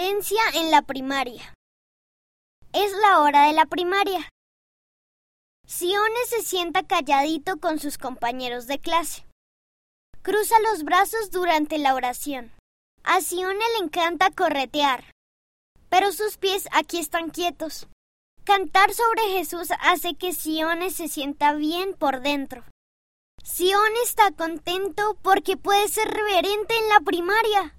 Reverencia en la primaria. Es la hora de la primaria. Sione se sienta calladito con sus compañeros de clase. Cruza los brazos durante la oración. A Sione le encanta corretear, pero sus pies aquí están quietos. Cantar sobre Jesús hace que Sione se sienta bien por dentro. Sione está contento porque puede ser reverente en la primaria.